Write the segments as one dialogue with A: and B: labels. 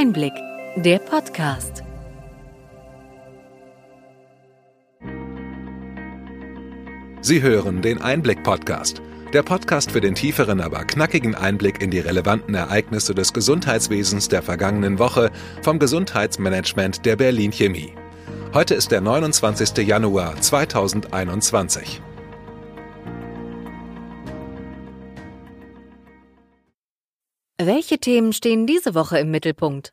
A: Einblick, der Podcast.
B: Sie hören den Einblick-Podcast. Der Podcast für den tieferen, aber knackigen Einblick in die relevanten Ereignisse des Gesundheitswesens der vergangenen Woche vom Gesundheitsmanagement der Berlin Chemie. Heute ist der 29. Januar 2021.
A: Welche Themen stehen diese Woche im Mittelpunkt?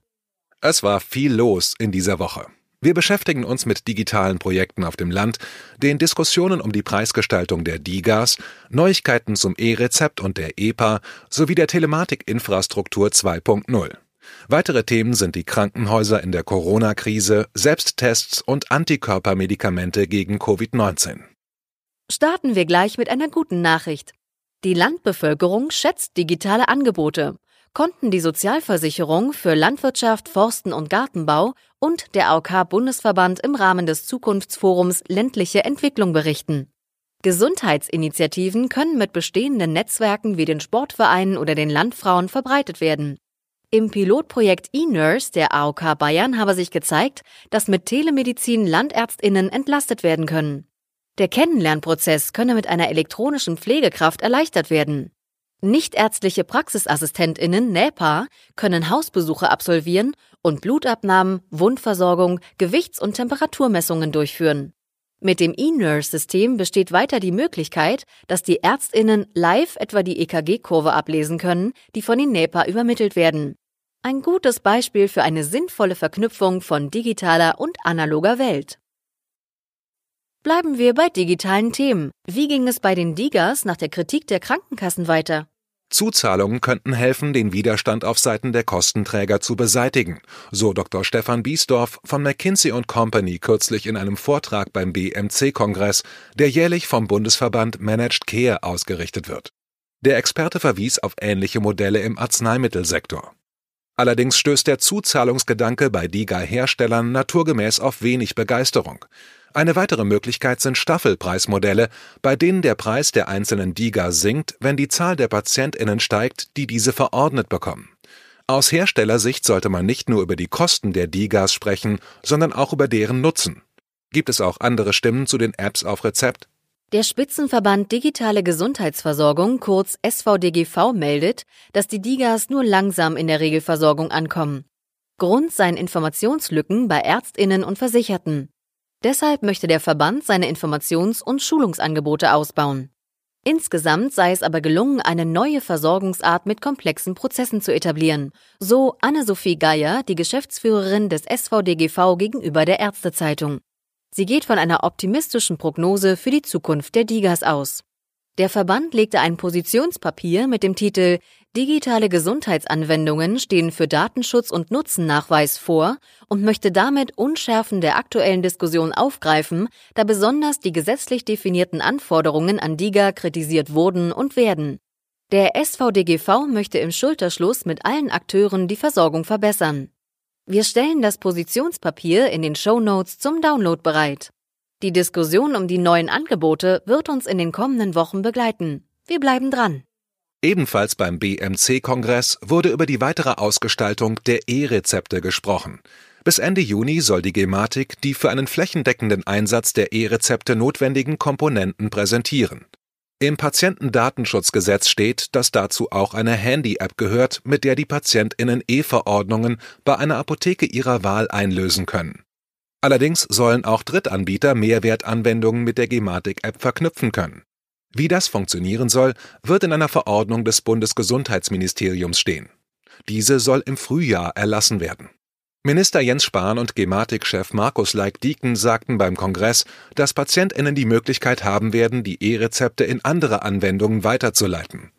B: Es war viel los in dieser Woche. Wir beschäftigen uns mit digitalen Projekten auf dem Land, den Diskussionen um die Preisgestaltung der DIGAs, Neuigkeiten zum E-Rezept und der EPA sowie der Telematikinfrastruktur 2.0. Weitere Themen sind die Krankenhäuser in der Corona-Krise, Selbsttests und Antikörpermedikamente gegen Covid-19.
A: Starten wir gleich mit einer guten Nachricht. Die Landbevölkerung schätzt digitale Angebote konnten die Sozialversicherung für Landwirtschaft, Forsten und Gartenbau und der AOK-Bundesverband im Rahmen des Zukunftsforums Ländliche Entwicklung berichten. Gesundheitsinitiativen können mit bestehenden Netzwerken wie den Sportvereinen oder den Landfrauen verbreitet werden. Im Pilotprojekt eNurse der AOK Bayern habe sich gezeigt, dass mit Telemedizin Landärztinnen entlastet werden können. Der Kennenlernprozess könne mit einer elektronischen Pflegekraft erleichtert werden. Nichtärztliche Praxisassistentinnen NEPA können Hausbesuche absolvieren und Blutabnahmen, Wundversorgung, Gewichts- und Temperaturmessungen durchführen. Mit dem eNurse-System besteht weiter die Möglichkeit, dass die Ärztinnen live etwa die EKG-Kurve ablesen können, die von den NEPA übermittelt werden. Ein gutes Beispiel für eine sinnvolle Verknüpfung von digitaler und analoger Welt. Bleiben wir bei digitalen Themen. Wie ging es bei den Digas nach der Kritik der Krankenkassen weiter?
B: Zuzahlungen könnten helfen, den Widerstand auf Seiten der Kostenträger zu beseitigen, so Dr. Stefan Biesdorf von McKinsey Company kürzlich in einem Vortrag beim BMC-Kongress, der jährlich vom Bundesverband Managed Care ausgerichtet wird. Der Experte verwies auf ähnliche Modelle im Arzneimittelsektor. Allerdings stößt der Zuzahlungsgedanke bei DIGA-Herstellern naturgemäß auf wenig Begeisterung. Eine weitere Möglichkeit sind Staffelpreismodelle, bei denen der Preis der einzelnen DIGA sinkt, wenn die Zahl der PatientInnen steigt, die diese verordnet bekommen. Aus Herstellersicht sollte man nicht nur über die Kosten der DIGAs sprechen, sondern auch über deren Nutzen. Gibt es auch andere Stimmen zu den Apps auf Rezept?
A: Der Spitzenverband Digitale Gesundheitsversorgung, kurz SVDGV, meldet, dass die DIGAs nur langsam in der Regelversorgung ankommen. Grund seien Informationslücken bei Ärztinnen und Versicherten. Deshalb möchte der Verband seine Informations- und Schulungsangebote ausbauen. Insgesamt sei es aber gelungen, eine neue Versorgungsart mit komplexen Prozessen zu etablieren, so Anne-Sophie Geier, die Geschäftsführerin des SVDGV gegenüber der Ärztezeitung. Sie geht von einer optimistischen Prognose für die Zukunft der Digas aus. Der Verband legte ein Positionspapier mit dem Titel Digitale Gesundheitsanwendungen stehen für Datenschutz und Nutzennachweis vor und möchte damit Unschärfen der aktuellen Diskussion aufgreifen, da besonders die gesetzlich definierten Anforderungen an DIGA kritisiert wurden und werden. Der SVDGV möchte im Schulterschluss mit allen Akteuren die Versorgung verbessern. Wir stellen das Positionspapier in den Show Notes zum Download bereit. Die Diskussion um die neuen Angebote wird uns in den kommenden Wochen begleiten. Wir bleiben dran.
B: Ebenfalls beim BMC-Kongress wurde über die weitere Ausgestaltung der E-Rezepte gesprochen. Bis Ende Juni soll die Gematik die für einen flächendeckenden Einsatz der E-Rezepte notwendigen Komponenten präsentieren. Im Patientendatenschutzgesetz steht, dass dazu auch eine Handy-App gehört, mit der die PatientInnen E-Verordnungen bei einer Apotheke ihrer Wahl einlösen können. Allerdings sollen auch Drittanbieter Mehrwertanwendungen mit der Gematik-App verknüpfen können. Wie das funktionieren soll, wird in einer Verordnung des Bundesgesundheitsministeriums stehen. Diese soll im Frühjahr erlassen werden. Minister Jens Spahn und Gematik-Chef Markus Leik-Dieken sagten beim Kongress, dass PatientInnen die Möglichkeit haben werden, die E-Rezepte in andere Anwendungen weiterzuleiten.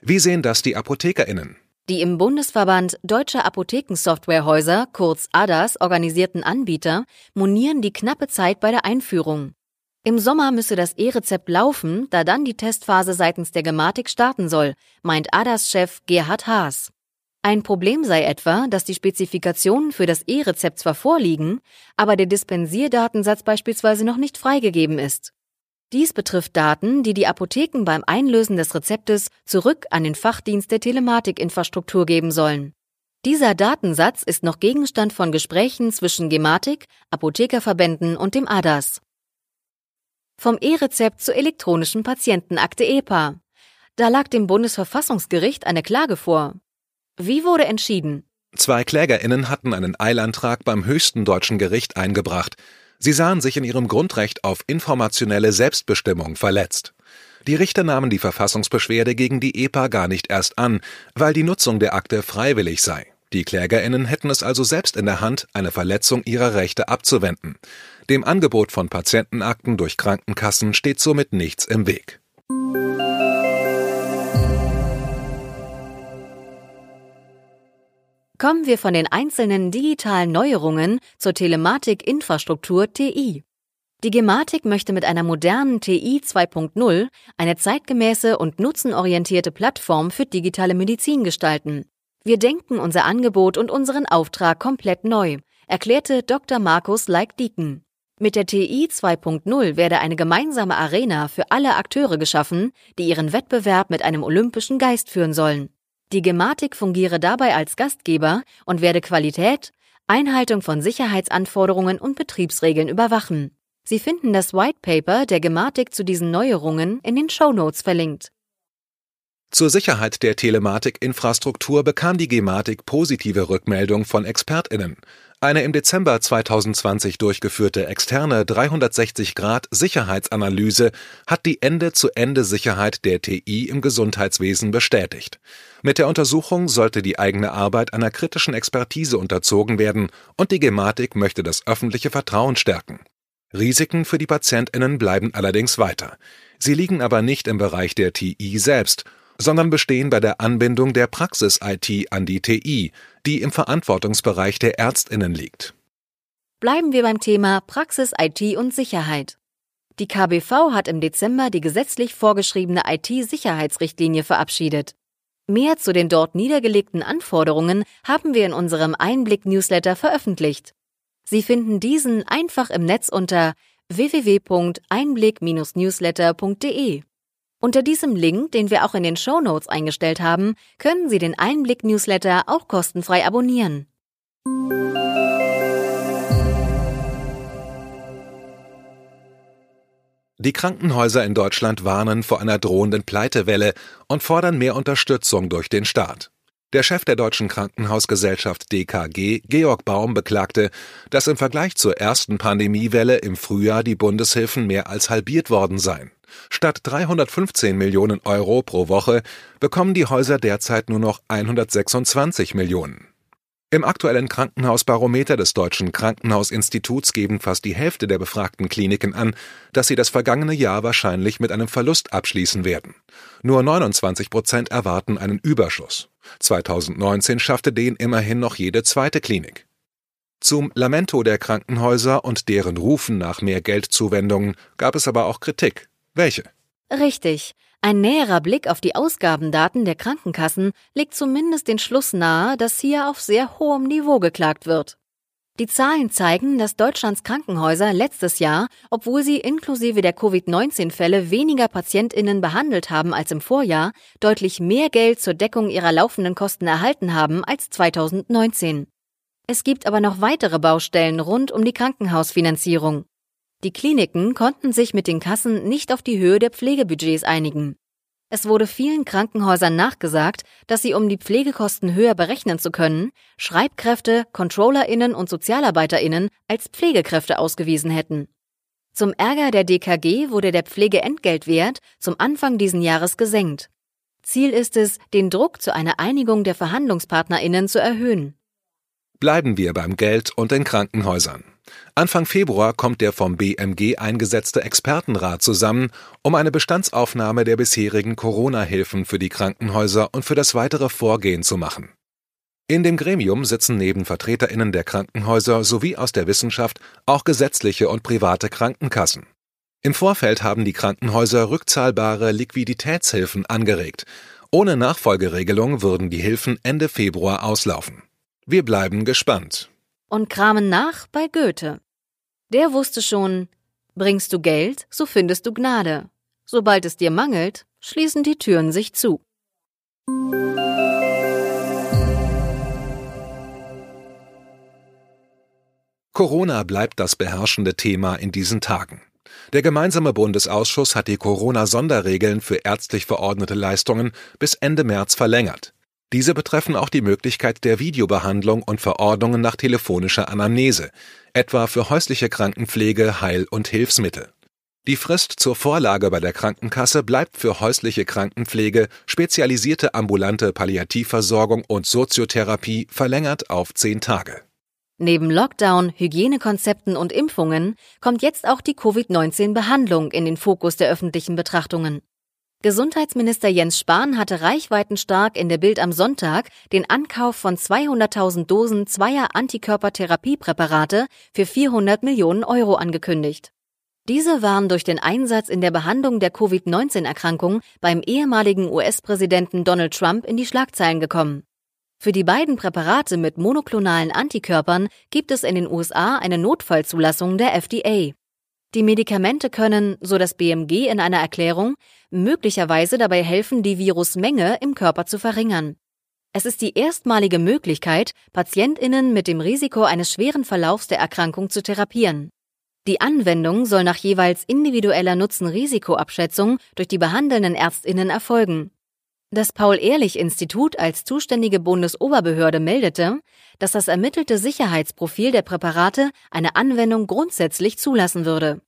B: Wie sehen das die ApothekerInnen?
A: Die im Bundesverband Deutsche Apothekensoftwarehäuser, kurz ADAS, organisierten Anbieter monieren die knappe Zeit bei der Einführung. Im Sommer müsse das E-Rezept laufen, da dann die Testphase seitens der Gematik starten soll, meint ADAS-Chef Gerhard Haas. Ein Problem sei etwa, dass die Spezifikationen für das E-Rezept zwar vorliegen, aber der Dispensierdatensatz beispielsweise noch nicht freigegeben ist. Dies betrifft Daten, die die Apotheken beim Einlösen des Rezeptes zurück an den Fachdienst der Telematikinfrastruktur geben sollen. Dieser Datensatz ist noch Gegenstand von Gesprächen zwischen Gematik, Apothekerverbänden und dem ADAS. Vom E-Rezept zur elektronischen Patientenakte EPA. Da lag dem Bundesverfassungsgericht eine Klage vor. Wie wurde entschieden?
B: Zwei KlägerInnen hatten einen Eilantrag beim höchsten deutschen Gericht eingebracht. Sie sahen sich in ihrem Grundrecht auf informationelle Selbstbestimmung verletzt. Die Richter nahmen die Verfassungsbeschwerde gegen die EPA gar nicht erst an, weil die Nutzung der Akte freiwillig sei. Die KlägerInnen hätten es also selbst in der Hand, eine Verletzung ihrer Rechte abzuwenden. Dem Angebot von Patientenakten durch Krankenkassen steht somit nichts im Weg.
A: Kommen wir von den einzelnen digitalen Neuerungen zur Telematikinfrastruktur TI. Die Gematik möchte mit einer modernen TI 2.0 eine zeitgemäße und nutzenorientierte Plattform für digitale Medizin gestalten. Wir denken unser Angebot und unseren Auftrag komplett neu, erklärte Dr. Markus Leik-Dieken. Mit der TI 2.0 werde eine gemeinsame Arena für alle Akteure geschaffen, die ihren Wettbewerb mit einem olympischen Geist führen sollen. Die Gematik fungiere dabei als Gastgeber und werde Qualität, Einhaltung von Sicherheitsanforderungen und Betriebsregeln überwachen. Sie finden das White Paper der Gematik zu diesen Neuerungen in den Show Notes verlinkt.
B: Zur Sicherheit der Telematikinfrastruktur bekam die Gematik positive Rückmeldung von ExpertInnen. Eine im Dezember 2020 durchgeführte externe 360-Grad-Sicherheitsanalyse hat die Ende-zu-Ende-Sicherheit der TI im Gesundheitswesen bestätigt. Mit der Untersuchung sollte die eigene Arbeit einer kritischen Expertise unterzogen werden und die Gematik möchte das öffentliche Vertrauen stärken. Risiken für die PatientInnen bleiben allerdings weiter. Sie liegen aber nicht im Bereich der TI selbst sondern bestehen bei der Anbindung der Praxis-IT an die TI, die im Verantwortungsbereich der Ärztinnen liegt.
A: Bleiben wir beim Thema Praxis-IT und Sicherheit. Die KBV hat im Dezember die gesetzlich vorgeschriebene IT-Sicherheitsrichtlinie verabschiedet. Mehr zu den dort niedergelegten Anforderungen haben wir in unserem Einblick-Newsletter veröffentlicht. Sie finden diesen einfach im Netz unter www.einblick-newsletter.de. Unter diesem Link, den wir auch in den Show Notes eingestellt haben, können Sie den Einblick-Newsletter auch kostenfrei abonnieren.
B: Die Krankenhäuser in Deutschland warnen vor einer drohenden Pleitewelle und fordern mehr Unterstützung durch den Staat. Der Chef der Deutschen Krankenhausgesellschaft DKG, Georg Baum, beklagte, dass im Vergleich zur ersten Pandemiewelle im Frühjahr die Bundeshilfen mehr als halbiert worden seien. Statt 315 Millionen Euro pro Woche bekommen die Häuser derzeit nur noch 126 Millionen. Im aktuellen Krankenhausbarometer des Deutschen Krankenhausinstituts geben fast die Hälfte der befragten Kliniken an, dass sie das vergangene Jahr wahrscheinlich mit einem Verlust abschließen werden. Nur 29 Prozent erwarten einen Überschuss. 2019 schaffte den immerhin noch jede zweite Klinik. Zum Lamento der Krankenhäuser und deren Rufen nach mehr Geldzuwendungen gab es aber auch Kritik. Welche?
A: Richtig. Ein näherer Blick auf die Ausgabendaten der Krankenkassen legt zumindest den Schluss nahe, dass hier auf sehr hohem Niveau geklagt wird. Die Zahlen zeigen, dass Deutschlands Krankenhäuser letztes Jahr, obwohl sie inklusive der Covid-19-Fälle weniger Patientinnen behandelt haben als im Vorjahr, deutlich mehr Geld zur Deckung ihrer laufenden Kosten erhalten haben als 2019. Es gibt aber noch weitere Baustellen rund um die Krankenhausfinanzierung. Die Kliniken konnten sich mit den Kassen nicht auf die Höhe der Pflegebudgets einigen. Es wurde vielen Krankenhäusern nachgesagt, dass sie, um die Pflegekosten höher berechnen zu können, Schreibkräfte, Controllerinnen und Sozialarbeiterinnen als Pflegekräfte ausgewiesen hätten. Zum Ärger der DKG wurde der Pflegeentgeltwert zum Anfang diesen Jahres gesenkt. Ziel ist es, den Druck zu einer Einigung der Verhandlungspartnerinnen zu erhöhen.
B: Bleiben wir beim Geld und den Krankenhäusern. Anfang Februar kommt der vom BMG eingesetzte Expertenrat zusammen, um eine Bestandsaufnahme der bisherigen Corona-Hilfen für die Krankenhäuser und für das weitere Vorgehen zu machen. In dem Gremium sitzen neben Vertreterinnen der Krankenhäuser sowie aus der Wissenschaft auch gesetzliche und private Krankenkassen. Im Vorfeld haben die Krankenhäuser rückzahlbare Liquiditätshilfen angeregt. Ohne Nachfolgeregelung würden die Hilfen Ende Februar auslaufen. Wir bleiben gespannt
A: und kramen nach bei Goethe. Der wusste schon, bringst du Geld, so findest du Gnade. Sobald es dir mangelt, schließen die Türen sich zu.
B: Corona bleibt das beherrschende Thema in diesen Tagen. Der gemeinsame Bundesausschuss hat die Corona-Sonderregeln für ärztlich verordnete Leistungen bis Ende März verlängert. Diese betreffen auch die Möglichkeit der Videobehandlung und Verordnungen nach telefonischer Anamnese, etwa für häusliche Krankenpflege, Heil- und Hilfsmittel. Die Frist zur Vorlage bei der Krankenkasse bleibt für häusliche Krankenpflege, spezialisierte ambulante Palliativversorgung und Soziotherapie verlängert auf zehn Tage.
A: Neben Lockdown, Hygienekonzepten und Impfungen kommt jetzt auch die Covid-19-Behandlung in den Fokus der öffentlichen Betrachtungen. Gesundheitsminister Jens Spahn hatte reichweitenstark in der Bild am Sonntag den Ankauf von 200.000 Dosen zweier Antikörpertherapiepräparate für 400 Millionen Euro angekündigt. Diese waren durch den Einsatz in der Behandlung der Covid-19-Erkrankung beim ehemaligen US-Präsidenten Donald Trump in die Schlagzeilen gekommen. Für die beiden Präparate mit monoklonalen Antikörpern gibt es in den USA eine Notfallzulassung der FDA. Die Medikamente können, so das BMG in einer Erklärung, möglicherweise dabei helfen, die Virusmenge im Körper zu verringern. Es ist die erstmalige Möglichkeit, Patientinnen mit dem Risiko eines schweren Verlaufs der Erkrankung zu therapieren. Die Anwendung soll nach jeweils individueller Nutzen-Risikoabschätzung durch die behandelnden Ärztinnen erfolgen. Das Paul-Ehrlich-Institut als zuständige Bundesoberbehörde meldete, dass das ermittelte Sicherheitsprofil der Präparate eine Anwendung grundsätzlich zulassen würde.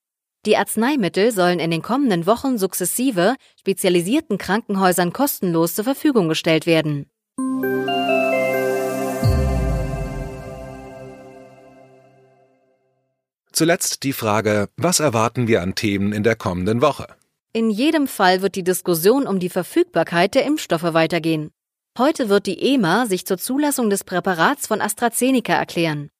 A: Die Arzneimittel sollen in den kommenden Wochen sukzessive spezialisierten Krankenhäusern kostenlos zur Verfügung gestellt werden.
B: Zuletzt die Frage, was erwarten wir an Themen in der kommenden Woche?
A: In jedem Fall wird die Diskussion um die Verfügbarkeit der Impfstoffe weitergehen. Heute wird die EMA sich zur Zulassung des Präparats von AstraZeneca erklären.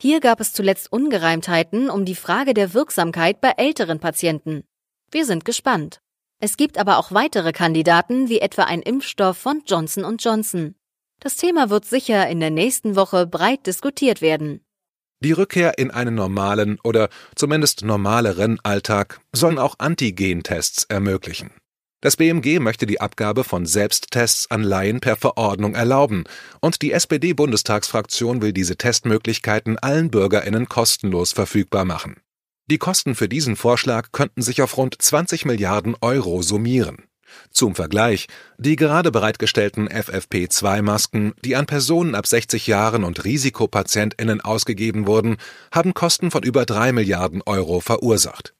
A: Hier gab es zuletzt Ungereimtheiten um die Frage der Wirksamkeit bei älteren Patienten. Wir sind gespannt. Es gibt aber auch weitere Kandidaten, wie etwa ein Impfstoff von Johnson Johnson. Das Thema wird sicher in der nächsten Woche breit diskutiert werden.
B: Die Rückkehr in einen normalen oder zumindest normaleren Alltag sollen auch Antigen-Tests ermöglichen. Das BMG möchte die Abgabe von Selbsttests an Laien per Verordnung erlauben, und die SPD-Bundestagsfraktion will diese Testmöglichkeiten allen Bürgerinnen kostenlos verfügbar machen. Die Kosten für diesen Vorschlag könnten sich auf rund 20 Milliarden Euro summieren. Zum Vergleich, die gerade bereitgestellten FFP2-Masken, die an Personen ab 60 Jahren und Risikopatientinnen ausgegeben wurden, haben Kosten von über drei Milliarden Euro verursacht.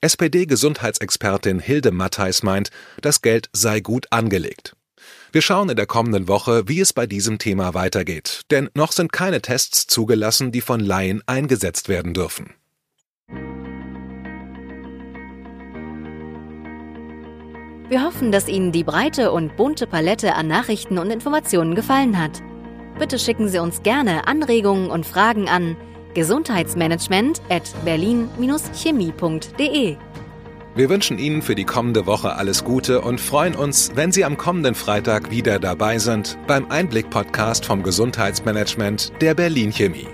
B: SPD-Gesundheitsexpertin Hilde Mattheis meint, das Geld sei gut angelegt. Wir schauen in der kommenden Woche, wie es bei diesem Thema weitergeht, denn noch sind keine Tests zugelassen, die von Laien eingesetzt werden dürfen.
A: Wir hoffen, dass Ihnen die breite und bunte Palette an Nachrichten und Informationen gefallen hat. Bitte schicken Sie uns gerne Anregungen und Fragen an gesundheitsmanagement at berlin-chemie.de.
B: Wir wünschen Ihnen für die kommende Woche alles Gute und freuen uns, wenn Sie am kommenden Freitag wieder dabei sind beim Einblick-Podcast vom Gesundheitsmanagement der Berlin Chemie.